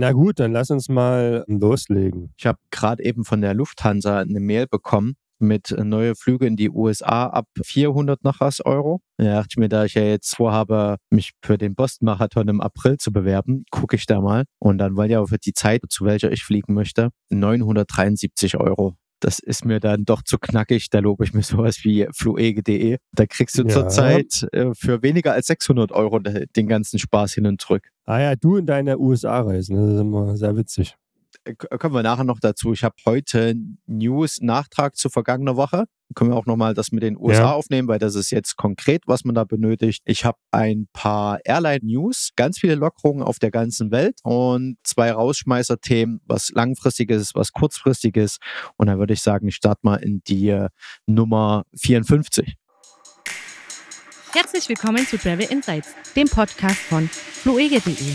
Na gut, dann lass uns mal loslegen. Ich habe gerade eben von der Lufthansa eine Mail bekommen mit neue Flüge in die USA ab 400 noch was Euro. Da dachte ich mir, da ich ja jetzt vorhabe, mich für den Boston-Marathon im April zu bewerben, gucke ich da mal. Und dann wollte auch für die Zeit, zu welcher ich fliegen möchte, 973 Euro. Das ist mir dann doch zu knackig. Da lobe ich mir sowas wie fluege.de. Da kriegst du ja. zurzeit äh, für weniger als 600 Euro den ganzen Spaß hin und zurück. Ah ja, du in deine USA-Reisen. Das ist immer sehr witzig. Äh, kommen wir nachher noch dazu. Ich habe heute News-Nachtrag zu vergangener Woche. Können wir auch nochmal das mit den USA ja. aufnehmen, weil das ist jetzt konkret, was man da benötigt. Ich habe ein paar Airline-News, ganz viele Lockerungen auf der ganzen Welt und zwei Rausschmeißer-Themen, was langfristiges, was kurzfristiges. Und dann würde ich sagen, ich starte mal in die äh, Nummer 54. Herzlich willkommen zu Travel Insights, dem Podcast von fluege.de.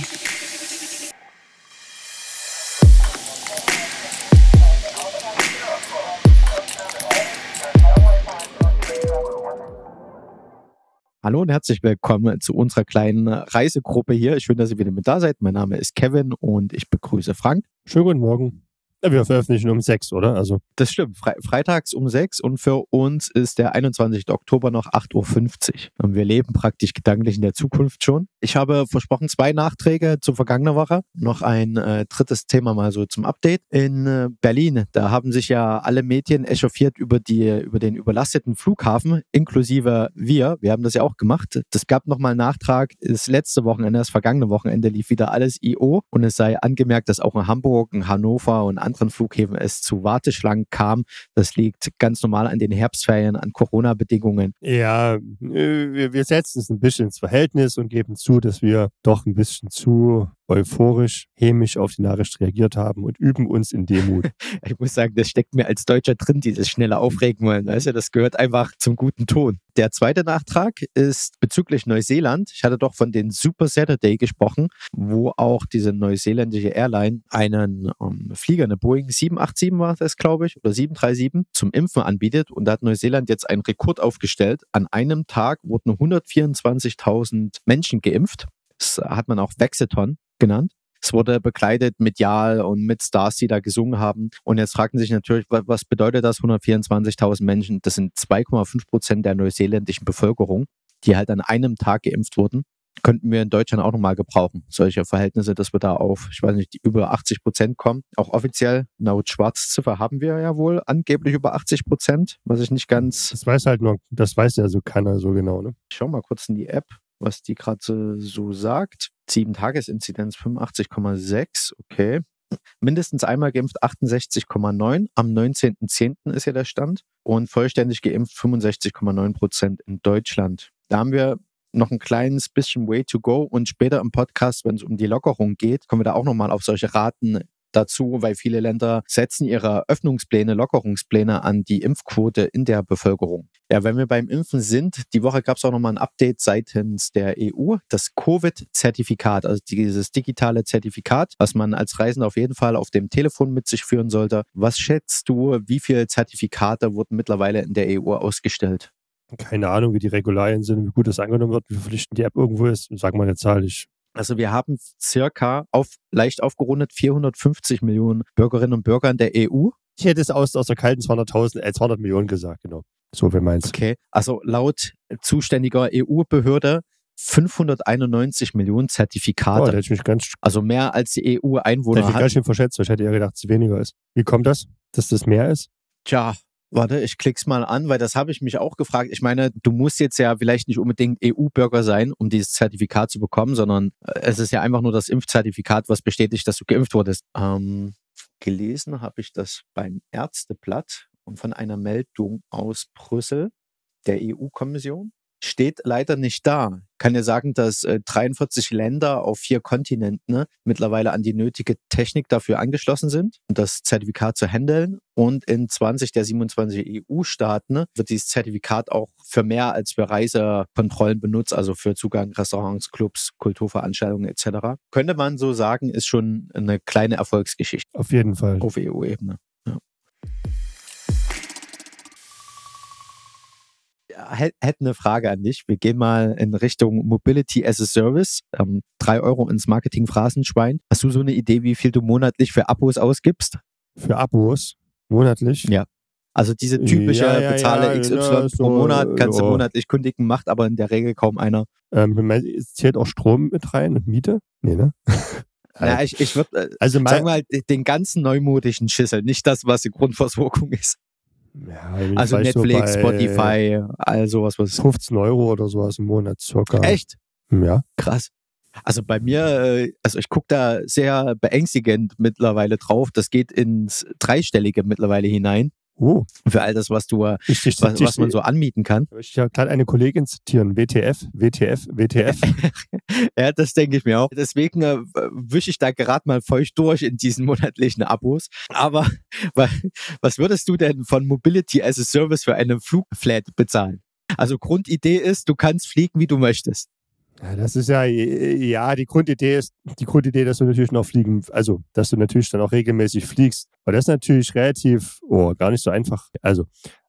Hallo und herzlich willkommen zu unserer kleinen Reisegruppe hier. Schön, dass ihr wieder mit da seid. Mein Name ist Kevin und ich begrüße Frank. Schönen guten Morgen. Wir veröffentlichen um sechs, oder? Also. Das stimmt. Fre freitags um sechs und für uns ist der 21. Oktober noch 8.50 Uhr. Und wir leben praktisch gedanklich in der Zukunft schon. Ich habe versprochen, zwei Nachträge zur vergangenen Woche. Noch ein äh, drittes Thema mal so zum Update. In äh, Berlin, da haben sich ja alle Medien echauffiert über, die, über den überlasteten Flughafen, inklusive wir. Wir haben das ja auch gemacht. Das gab nochmal einen Nachtrag. Das letzte Wochenende, das vergangene Wochenende lief wieder alles IO. Und es sei angemerkt, dass auch in Hamburg, in Hannover und Flughäfen es zu Warteschlangen kam. Das liegt ganz normal an den Herbstferien, an Corona-Bedingungen. Ja, wir, wir setzen es ein bisschen ins Verhältnis und geben zu, dass wir doch ein bisschen zu euphorisch, hämisch auf die Nachricht reagiert haben und üben uns in Demut. ich muss sagen, das steckt mir als Deutscher drin, dieses schnelle Aufregen wollen. Weißt du, das gehört einfach zum guten Ton. Der zweite Nachtrag ist bezüglich Neuseeland. Ich hatte doch von den Super Saturday gesprochen, wo auch diese neuseeländische Airline einen um, ähm, Flieger, eine Boeing 787 war das, glaube ich, oder 737 zum Impfen anbietet. Und da hat Neuseeland jetzt einen Rekord aufgestellt. An einem Tag wurden 124.000 Menschen geimpft. Das hat man auch Vexeton genannt. Es wurde begleitet medial und mit Stars, die da gesungen haben. Und jetzt fragten sich natürlich, was bedeutet das? 124.000 Menschen, das sind 2,5 Prozent der neuseeländischen Bevölkerung, die halt an einem Tag geimpft wurden. Könnten wir in Deutschland auch nochmal gebrauchen. Solche Verhältnisse, dass wir da auf, ich weiß nicht, über 80 Prozent kommen. Auch offiziell, laut Schwarzziffer haben wir ja wohl angeblich über 80 Prozent, was ich nicht ganz. Das weiß halt nur, das weiß ja so keiner so genau, ne? Ich schau mal kurz in die App was die gerade so sagt. 7-Tages-Inzidenz 85,6, okay. Mindestens einmal geimpft 68,9. Am 19.10. ist ja der Stand. Und vollständig geimpft 65,9 Prozent in Deutschland. Da haben wir noch ein kleines bisschen way to go und später im Podcast, wenn es um die Lockerung geht, kommen wir da auch nochmal auf solche Raten dazu, weil viele Länder setzen ihre Öffnungspläne, Lockerungspläne an die Impfquote in der Bevölkerung. Ja, wenn wir beim Impfen sind, die Woche gab es auch nochmal ein Update seitens der EU, das Covid-Zertifikat, also dieses digitale Zertifikat, was man als Reisender auf jeden Fall auf dem Telefon mit sich führen sollte. Was schätzt du, wie viele Zertifikate wurden mittlerweile in der EU ausgestellt? Keine Ahnung, wie die Regularien sind, wie gut das angenommen wird, wie verpflichtend die App irgendwo ist. Sag mal eine Zahl, ich also wir haben circa auf leicht aufgerundet 450 Millionen Bürgerinnen und Bürger in der EU. Ich hätte es aus, aus der kalten 200.000, äh, 200 Millionen gesagt, genau. So, wer meinst Okay, also laut zuständiger EU-Behörde 591 Millionen Zertifikate. Oh, da hätte ich mich ganz also mehr als die EU-Einwohner hat. Ich ganz schön verschätzt. Ich hätte eher gedacht, dass es weniger ist. Wie kommt das, dass das mehr ist? Tja, Warte, ich klick's mal an, weil das habe ich mich auch gefragt. Ich meine, du musst jetzt ja vielleicht nicht unbedingt EU-Bürger sein, um dieses Zertifikat zu bekommen, sondern äh, es ist ja einfach nur das Impfzertifikat, was bestätigt, dass du geimpft wurdest. Ähm, gelesen habe ich das beim Ärzteblatt und von einer Meldung aus Brüssel, der EU-Kommission steht leider nicht da. Kann ja sagen, dass äh, 43 Länder auf vier Kontinenten ne, mittlerweile an die nötige Technik dafür angeschlossen sind, um das Zertifikat zu handeln. Und in 20 der 27 EU-Staaten ne, wird dieses Zertifikat auch für mehr als für Reisekontrollen benutzt, also für Zugang Restaurants, Clubs, Kulturveranstaltungen etc. Könnte man so sagen, ist schon eine kleine Erfolgsgeschichte. Auf jeden Fall. Auf EU-Ebene. Hätte eine Frage an dich. Wir gehen mal in Richtung Mobility as a Service. Ähm, drei Euro ins Marketing-Phrasenschwein. Hast du so eine Idee, wie viel du monatlich für Abos ausgibst? Für Abos monatlich? Ja. Also diese typische Ja, ja, bezahle ja, XY ja, pro Monat, kannst du monatlich kündigen, macht aber in der Regel kaum einer. Ähm, es zählt auch Strom mit rein und Miete? Nee, ne? Ja, ich, ich würde, äh, Also sagen wir mal, den ganzen neumodischen Schissel, nicht das, was die Grundversorgung ist. Ja, Also Netflix, Spotify, all sowas, was 15 Euro oder sowas im Monat circa. Echt? Ja. Krass. Also bei mir, äh, also ich gucke da sehr beängstigend mittlerweile drauf. Das geht ins Dreistellige mittlerweile hinein. Oh, Für all das, was du, äh, ich, ich, was, ich, was man so anmieten kann. Ich möchte ja gerade eine Kollegin zitieren. WTF, WTF, WTF. Ja, das denke ich mir auch. Deswegen äh, wische ich da gerade mal feucht durch in diesen monatlichen Abos. Aber wa- was würdest du denn von Mobility as a Service für eine Flugflat bezahlen? Also Grundidee ist, du kannst fliegen, wie du möchtest. Ja, das ist ja, ja, die Grundidee ist, die Grundidee, dass du natürlich noch fliegen, also, dass du natürlich dann auch regelmäßig fliegst. Aber das ist natürlich relativ, oh, gar nicht so einfach. Also,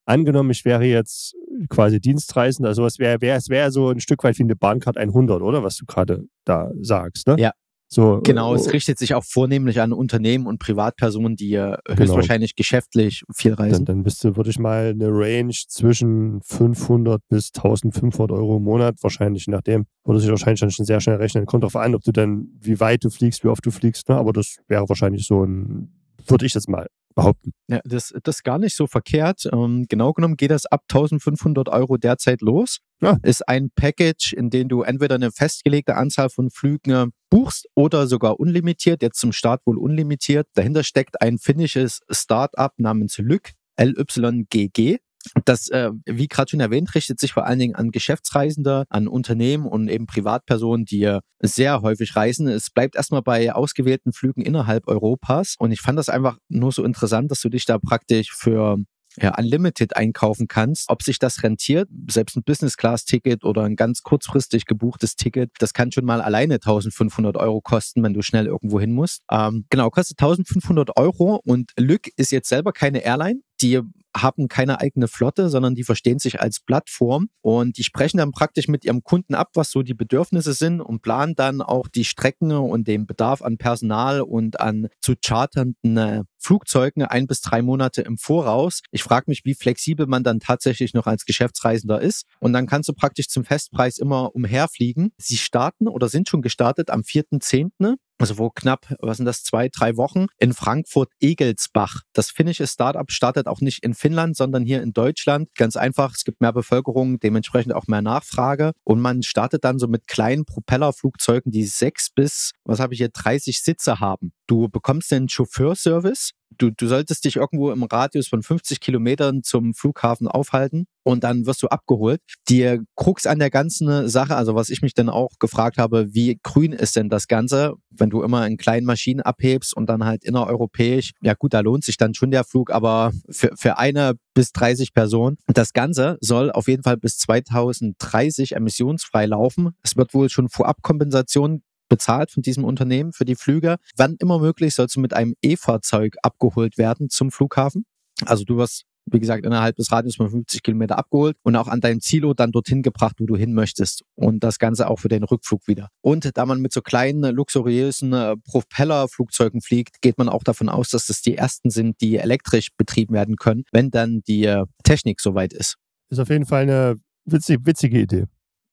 angenommen, ich wäre jetzt quasi Dienstreisender, also es wäre, es wäre so ein Stück weit wie eine Bahncard 100, oder? Was du gerade da sagst, ne? Ja. So, Genau, es äh, richtet sich auch vornehmlich an Unternehmen und Privatpersonen, die äh, Genau. höchstwahrscheinlich geschäftlich viel reisen. Dann, dann bist du, würde ich mal eine Range zwischen 500 bis 1500 Euro im Monat, wahrscheinlich, nachdem, würde sich wahrscheinlich dann schon sehr schnell rechnen. Kommt darauf an, ob du dann, wie weit du fliegst, wie oft du fliegst, ne? aber das wäre wahrscheinlich so ein, würde ich jetzt mal behaupten. Ja, das, das ist gar nicht so verkehrt. Ähm, genau genommen geht das ab 1500 Euro derzeit los. Ja. Ist ein Package, in dem du entweder eine festgelegte Anzahl von Flügen äh, buchst oder sogar unlimitiert. Jetzt zum Start wohl unlimitiert. Dahinter steckt ein finnisches Start-up namens Lyk, LYGG. Das, äh, wie gerade schon erwähnt, richtet sich vor allen Dingen an Geschäftsreisende, an Unternehmen und eben Privatpersonen, die sehr häufig reisen. Es bleibt erstmal bei ausgewählten Flügen innerhalb Europas. Und ich fand das einfach nur so interessant, dass du dich da praktisch für ja, Unlimited einkaufen kannst. Ob sich das rentiert, selbst ein Business-Class-Ticket oder ein ganz kurzfristig gebuchtes Ticket, das kann schon mal alleine 1500 Euro kosten, wenn du schnell irgendwo hin musst. Ähm, genau, kostet 1500 Euro und Lück ist jetzt selber keine Airline. Die haben keine eigene Flotte, sondern die verstehen sich als Plattform und die sprechen dann praktisch mit ihrem Kunden ab, was so die Bedürfnisse sind und planen dann auch die Strecken und den Bedarf an Personal und an zu charternden äh, Flugzeugen ein bis drei Monate im Voraus. Ich frage mich, wie flexibel man dann tatsächlich noch als Geschäftsreisender ist. Und dann kannst du praktisch zum Festpreis immer umherfliegen. Sie starten oder sind schon gestartet am 4.10. Also wo knapp, was sind das, zwei, drei Wochen in Frankfurt-Egelsbach. Das finnische Startup startet auch nicht in Finnland, sondern hier in Deutschland. Ganz einfach, es gibt mehr Bevölkerung, dementsprechend auch mehr Nachfrage. Und man startet dann so mit kleinen Propellerflugzeugen, die sechs bis, was habe ich hier, 30 Sitze haben. Du bekommst den Chauffeurservice. Du, du solltest dich irgendwo im Radius von 50 Kilometern zum Flughafen aufhalten und dann wirst du abgeholt. Die Krux an der ganzen Sache, also was ich mich dann auch gefragt habe, wie grün ist denn das Ganze, wenn du immer in kleinen Maschinen abhebst und dann halt innereuropäisch, ja gut, da lohnt sich dann schon der Flug, aber für, für eine bis 30 Personen. Das Ganze soll auf jeden Fall bis 2030 emissionsfrei laufen. Es wird wohl schon Vorabkompensation bezahlt von diesem Unternehmen für die Flüge. Wann immer möglich sollst du mit einem E-Fahrzeug abgeholt werden zum Flughafen. Also du wirst, wie gesagt, innerhalb des Radius von 50 Kilometer abgeholt und auch an deinem Zielort dann dorthin gebracht, wo du hin möchtest. Und das Ganze auch für den Rückflug wieder. Und da man mit so kleinen, luxuriösen äh, Propellerflugzeugen fliegt, geht man auch davon aus, dass das die ersten sind, die elektrisch betrieben werden können, wenn dann die äh, Technik soweit ist. Ist auf jeden Fall eine witzig, witzige Idee.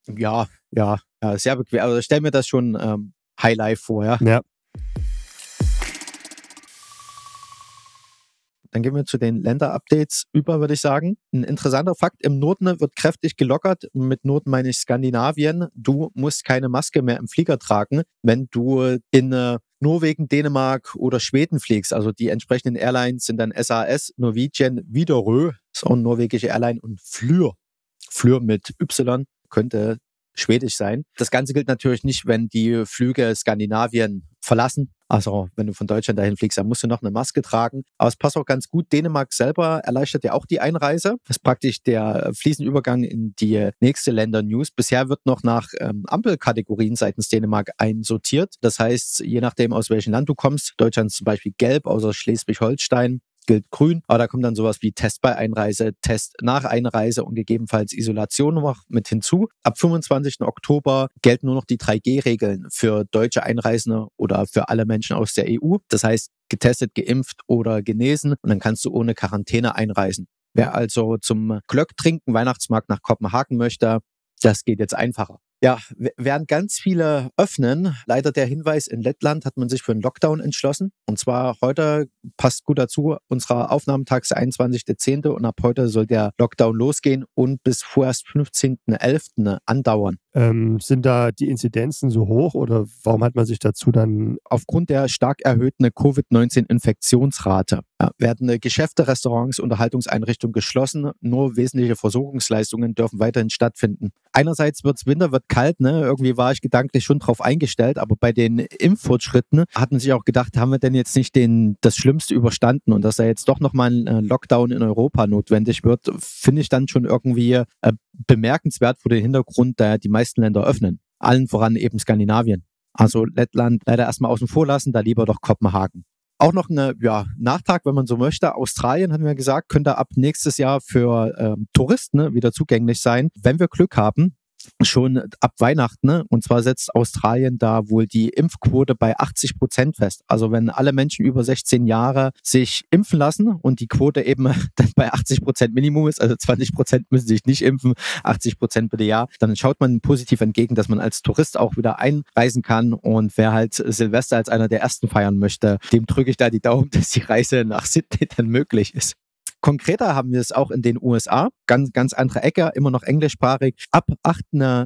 Ja, ja, ja sehr bequem. Also stell mir das schon ähm, Highlife vor, ja. Ja. Dann gehen wir zu den Länder-Updates über, würde ich sagen. Ein interessanter Fakt, im Norden wird kräftig gelockert. Mit Norden meine ich Skandinavien. Du musst keine Maske mehr im Flieger tragen, wenn du in äh, Norwegen, Dänemark oder Schweden fliegst. Also die entsprechenden Airlines sind dann SAS, Norwegian, Widerøe, ist auch eine norwegische Airline und Flyr. Flyr mit Y könnte schwedisch sein. Das Ganze gilt natürlich nicht, wenn die Flüge Skandinavien verlassen. Also wenn du von Deutschland dahin fliegst, dann musst du noch eine Maske tragen. Aber es passt auch ganz gut. Dänemark selber erleichtert ja auch die Einreise. Das ist praktisch der fließende Übergang in die nächste Länder-News. Bisher wird noch nach ähm, Ampelkategorien seitens Dänemark einsortiert. Das heißt, je nachdem, aus welchem Land du kommst, Deutschland ist zum Beispiel gelb, außer Schleswig-Holstein, gilt grün. Aber da kommt dann sowas wie Test bei Einreise, Test nach Einreise und gegebenenfalls Isolation noch mit hinzu. Ab 25. Oktober gelten nur noch die 3G-Regeln für deutsche Einreisende oder für alle Menschen aus der EU. Das heißt, getestet, geimpft oder genesen und dann kannst du ohne Quarantäne einreisen. Wer also zum Glöcktrinken Weihnachtsmarkt nach Kopenhagen möchte, das geht jetzt einfacher. Ja, während ganz viele öffnen, leider der Hinweis, in Lettland hat man sich für einen Lockdown entschlossen. Und zwar heute passt gut dazu, unserer Aufnahmetag ist der 21.10. und ab heute soll der Lockdown losgehen und bis vorerst 15.11. andauern. Ähm, sind da die Inzidenzen so hoch oder warum hat man sich dazu dann? Aufgrund der stark erhöhten Covid-19-Infektionsrate ja, werden Geschäfte, Restaurants, Unterhaltungseinrichtungen geschlossen. Nur wesentliche Versorgungsleistungen dürfen weiterhin stattfinden. Einerseits wird's Winter, wird kalt, ne? Irgendwie war ich gedanklich schon drauf eingestellt, aber bei den Impffortschritten hat man sich auch gedacht, haben wir denn jetzt nicht den, das Schlimmste überstanden und dass da jetzt doch nochmal ein äh, Lockdown in Europa notwendig wird, finde ich dann schon irgendwie äh, bemerkenswert vor dem Hintergrund, da die meisten Länder öffnen. Allen voran eben Skandinavien. Also Lettland leider erstmal außen vor lassen, da lieber doch Kopenhagen. Auch noch ein ja, Nachtrag, wenn man so möchte. Australien, hatten wir gesagt, könnte ab nächstes Jahr für ähm, Touristen ne, wieder zugänglich sein. Wenn wir Glück haben, schon ab Weihnachten. Ne? Und zwar setzt Australien da wohl die Impfquote bei 80 Prozent fest. Also wenn alle Menschen über 16 Jahre sich impfen lassen und die Quote eben dann bei 80 Prozent Minimum ist, also 20 Prozent müssen sich nicht impfen, 80 Prozent bitte ja, dann schaut man positiv entgegen, dass man als Tourist auch wieder einreisen kann. Und wer halt Silvester als einer der ersten feiern möchte, dem drücke ich da die Daumen, dass die Reise nach Sydney dann möglich ist. Konkreter haben wir es auch in den USA, ganz, ganz andere Ecke, immer noch englischsprachig. Ab 8.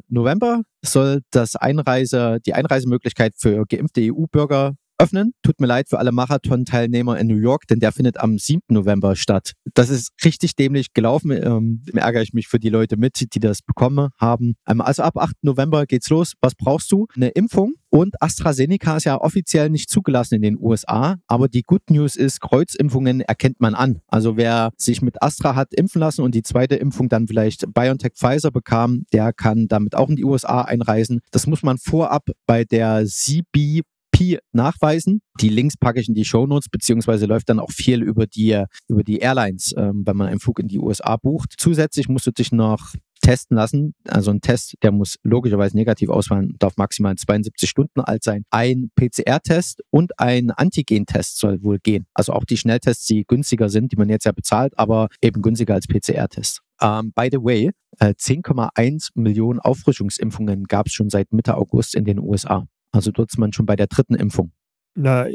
November soll das Einreise, die Einreisemöglichkeit für geimpfte EU-Bürger öffnen. Tut mir leid für alle Marathon-Teilnehmer in New York, denn der findet am 7. November statt. Das ist richtig dämlich gelaufen. Ähm, ärgere ich mich für die Leute mit, die das bekommen haben. Ähm, also ab 8. November geht's los. Was brauchst du? Eine Impfung. Und AstraZeneca ist ja offiziell nicht zugelassen in den USA. Aber die Good News ist, Kreuzimpfungen erkennt man an. Also wer sich mit Astra hat impfen lassen und die zweite Impfung dann vielleicht BioNTech Pfizer bekam, der kann damit auch in die USA einreisen. Das muss man vorab bei der CB Nachweisen. Die Links packe ich in die Show Notes, beziehungsweise läuft dann auch viel über die, über die Airlines, ähm, wenn man einen Flug in die USA bucht. Zusätzlich musst du dich noch testen lassen. Also ein Test, der muss logischerweise negativ ausfallen, darf maximal 72 Stunden alt sein. Ein PCR-Test und ein Antigen-Test soll wohl gehen. Also auch die Schnelltests, die günstiger sind, die man jetzt ja bezahlt, aber eben günstiger als PCR-Test. Um, ähm, by the way, 10,1 äh, Millionen Auffrischungsimpfungen gab es schon seit Mitte August in den USA. Also dort ist man schon bei der dritten Impfung. Na,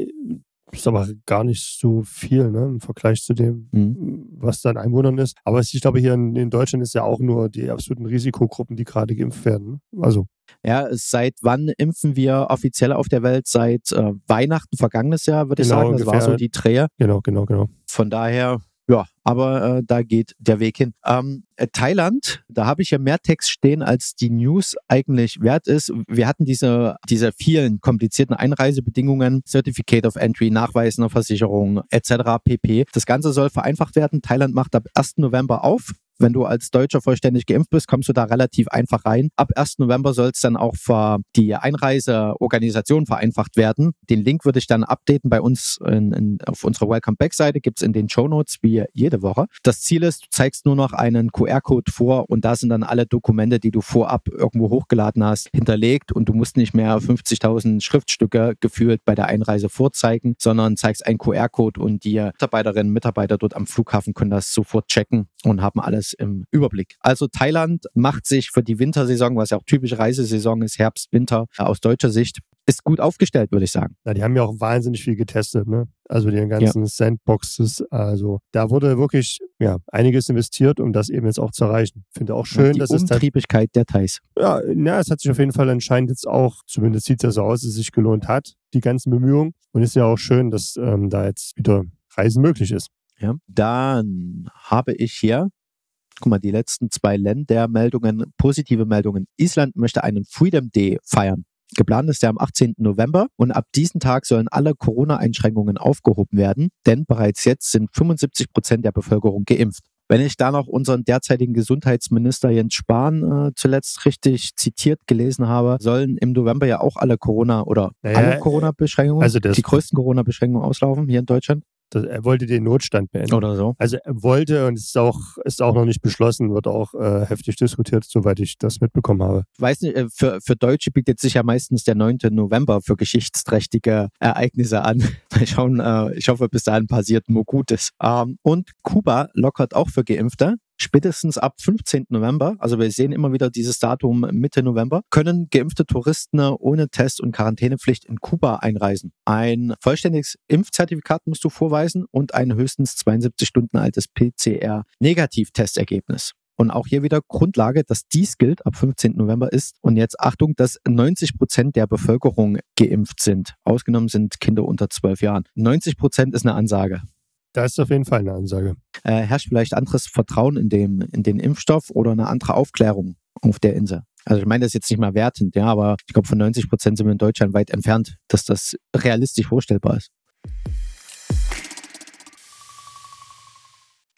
ist aber gar nicht so viel ne, im Vergleich zu dem, mhm. was da in Einwohnern ist. Aber ich glaube, hier in, in, Deutschland ist ja auch nur die absoluten Risikogruppen, die gerade geimpft werden. Also. Ja, seit wann impfen wir offiziell auf der Welt? Seit äh, Weihnachten vergangenes Jahr, würde genau, ich sagen. Das ungefähr. war so die Dreher. Genau, genau, genau. Von daher ja, aber äh, da geht der Weg hin. Ähm, äh, Thailand, da habe ich ja mehr Text stehen, als die News eigentlich wert ist. Wir hatten diese, diese vielen komplizierten Einreisebedingungen, Certificate of Entry, Nachweis einer Versicherung etc. pp. Das Ganze soll vereinfacht werden. Thailand macht ab 1. November auf. Wenn du als Deutscher vollständig geimpft bist, kommst du da relativ einfach rein. Ab 1. November soll es dann auch für die Einreiseorganisation vereinfacht werden. Den Link würde ich dann updaten bei uns in, in, auf unserer Welcome Back Seite. Gibt es in den Show Notes wie jede Woche. Das Ziel ist, du zeigst nur noch einen QR-Code vor und da sind dann alle Dokumente, die du vorab irgendwo hochgeladen hast, hinterlegt und du musst nicht mehr 50.000 Schriftstücke gefühlt bei der Einreise vorzeigen, sondern zeigst einen QR-Code und die Mitarbeiterinnen und Mitarbeiter dort am Flughafen können das sofort checken und haben alles im Überblick. Also Thailand macht sich für die Wintersaison, was ja auch typische Reisesaison ist, Herbst, Winter, aus deutscher Sicht, ist gut aufgestellt, würde ich sagen. Ja, die haben ja auch wahnsinnig viel getestet, ne? Also die ganzen ja. Sandboxes. Also da wurde wirklich ja, einiges investiert, um das eben jetzt auch zu erreichen. Finde auch schön, die dass es. Die Umtriebigkeit der Thais. Ja, ja, es hat sich auf jeden Fall anscheinend jetzt auch, zumindest sieht es ja so aus, dass es sich gelohnt hat, die ganzen Bemühungen. Und ist ja auch schön, dass ähm, da jetzt wieder Reisen möglich ist. Ja, dann habe ich hier guck mal, die letzten zwei Ländermeldungen, positive Meldungen. Island möchte einen Freedom Day feiern. Geplant ist der am 18. November und ab diesem Tag sollen alle Corona-Einschränkungen aufgehoben werden, denn bereits jetzt sind 75 Prozent der Bevölkerung geimpft. Wenn ich da noch unseren derzeitigen Gesundheitsminister Jens Spahn äh, zuletzt richtig zitiert gelesen habe, sollen im November ja auch alle Corona oder naja, alle Corona-Beschränkungen, also die größten Corona-Beschränkungen auslaufen hier in Deutschland. Er wollte den Notstand beenden. Oder so. Also er wollte und es ist auch, ist auch noch nicht beschlossen, wird auch äh, heftig diskutiert, soweit ich das mitbekommen habe. weiß nicht, äh, für, für Deutsche bietet sich ja meistens der 9. November für geschichtsträchtige Ereignisse an. Mal schauen, äh, ich hoffe, bis dahin passiert nur Gutes. Ähm, und Kuba lockert auch für Geimpfte. Spätestens ab 15. November, also wir sehen immer wieder dieses Datum Mitte November, können geimpfte Touristen ohne Test- und Quarantänepflicht in Kuba einreisen. Ein vollständiges Impfzertifikat musst du vorweisen und ein höchstens 72 Stunden altes PCR-Negativtestergebnis. Und auch hier wieder Grundlage, dass dies gilt ab 15. November ist. Und jetzt Achtung, dass 90 Prozent der Bevölkerung geimpft sind. Ausgenommen sind Kinder unter 12 Jahren. 90 Prozent ist eine Ansage. Das ist auf jeden Fall eine Ansage. Äh, herrscht vielleicht anderes Vertrauen in, dem, in den Impfstoff oder eine andere Aufklärung auf der Insel? Also ich meine das ist jetzt nicht mal wertend, ja, aber ich glaube von 90 Prozent sind wir in Deutschland weit entfernt, dass das realistisch vorstellbar ist.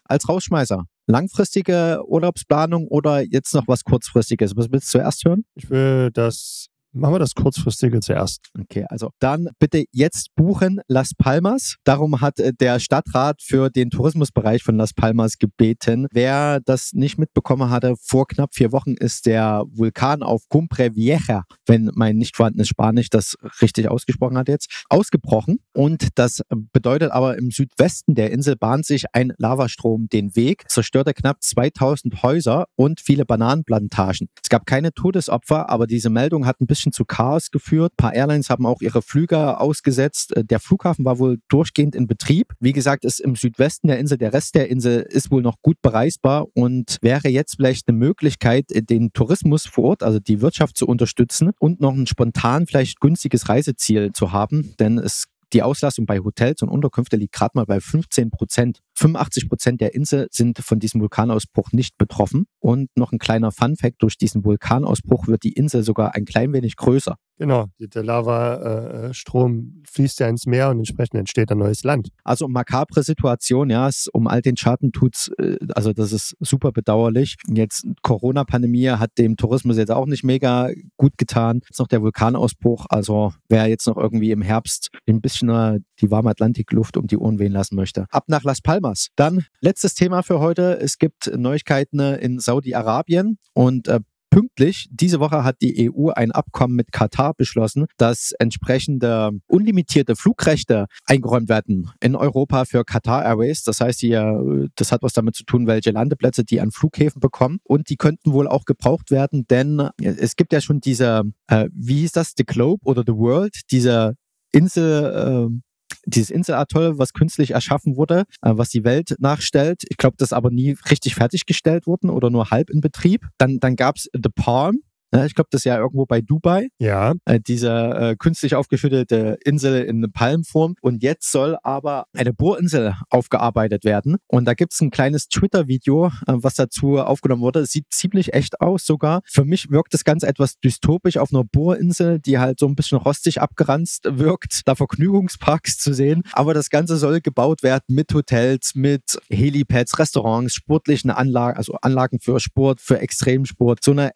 Als Rausschmeißer, langfristige Urlaubsplanung oder jetzt noch was kurzfristiges? Was willst du zuerst hören? Ich will das, machen wir das kurzfristige zuerst. Okay, also dann bitte jetzt buchen Las Palmas. Darum hat äh, der Stadtrat für den Tourismusbereich von Las Palmas gebeten. Wer das nicht mitbekommen hatte, vor knapp vier Wochen ist der Vulkan auf Cumbre Vieja, wenn mein nicht vorhandenes Spanisch das richtig ausgesprochen hat jetzt, ausgebrochen. Und das bedeutet aber im Südwesten der Insel bahnt sich ein Lavastrom den Weg, zerstörte knapp 2000 Häuser und viele Bananenplantagen. Es gab keine Todesopfer, aber diese Meldung hat ein bisschen zu Chaos geführt. Ein paar Airlines haben auch ihre Flüge ausgesetzt. Äh, Der Flughafen war wohl durchgehend in Betrieb. Wie gesagt, ist im Südwesten der Insel, der Rest der Insel ist wohl noch gut bereisbar und wäre jetzt vielleicht eine Möglichkeit, äh, den Tourismus vor Ort, also die Wirtschaft zu unterstützen und noch ein spontan vielleicht günstiges Reiseziel zu haben, denn es die Auslastung bei Hotels und Unterkünfte liegt gerade mal bei 15 Prozent. 85 Prozent der Insel sind von diesem Vulkanausbruch nicht betroffen. Und noch ein kleiner Fun-Fact, durch diesen Vulkanausbruch wird die Insel sogar ein klein wenig größer. Genau, der Lavastrom fließt ja ins Meer und entsprechend entsteht ein neues Land. Also makabre Situation, ja, es, um all den Schaden tut's, äh, also das ist super bedauerlich. Jetzt Corona-Pandemie hat dem Tourismus jetzt auch nicht mega gut getan. Jetzt noch der Vulkanausbruch, also wer jetzt noch irgendwie im Herbst ein bisschen äh, die warme Atlantikluft um die Ohren wehen lassen möchte. Ab nach Las Palmas. Dann letztes Thema für heute. Es gibt Neuigkeiten äh, in Saudi-Arabien und äh, Pünktlich diese Woche hat die EU ein Abkommen mit Katar beschlossen, dass entsprechende unlimitierte Flugrechte eingeräumt werden in Europa für Qatar Airways. Das heißt, hier, das hat was damit zu tun, welche Landeplätze die an Flughäfen bekommen. Und die könnten wohl auch gebraucht werden, denn es gibt ja schon diese, äh, wie hieß das, The Globe oder The World, diese Insel, äh, dieses Inselatoll, was künstlich erschaffen wurde, äh, was die Welt nachstellt. Ich glaube, das aber nie richtig fertiggestellt worden oder nur halb in Betrieb. Dann, dann gab es The Palm. Ja, ich glaube, das ist ja irgendwo bei Dubai. Ja, Äh, diese äh, künstlich aufgeschüttete Insel in Palmform. Und jetzt soll aber eine Bohrinsel aufgearbeitet werden. Und da gibt's ein kleines Twitter-Video, äh, was dazu aufgenommen wurde. Es sieht ziemlich echt aus sogar. Für mich wirkt das Ganze etwas dystopisch auf einer Bohrinsel, die halt so ein bisschen rostig abgeranzt wirkt, da Vergnügungsparks zu sehen. Aber das Ganze soll gebaut werden mit Hotels, mit Helipads, Restaurants, sportlichen Anlagen, also Anlagen für Sport, für Extremsport. So eine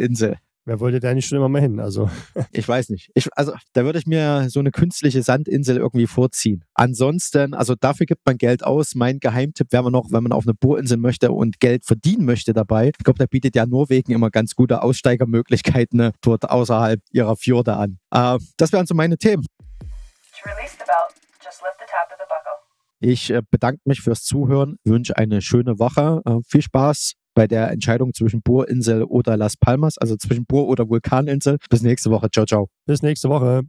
Erlebnisbohrinsel. wer wollte da nicht schon immer mal hin? Also, Ich weiß nicht. Ich, also da würde ich mir so eine künstliche Sandinsel irgendwie vorziehen. Ansonsten, also dafür gibt man Geld aus. Mein Geheimtipp wäre noch, wenn man auf eine Bohrinsel möchte und Geld verdienen möchte dabei. Ich glaube, da bietet ja Norwegen immer ganz gute Aussteigermöglichkeiten ne, dort außerhalb ihrer Fjorde an. Äh, das wären so meine Themen. Ich äh, bedanke mich fürs Zuhören, wünsche eine schöne Woche. Äh, viel Spaß bei der Entscheidung zwischen Bohrinsel oder Las Palmas, also zwischen Bohr- oder Vulkaninsel. Bis nächste Woche. Ciao, ciao. bis nächste Woche.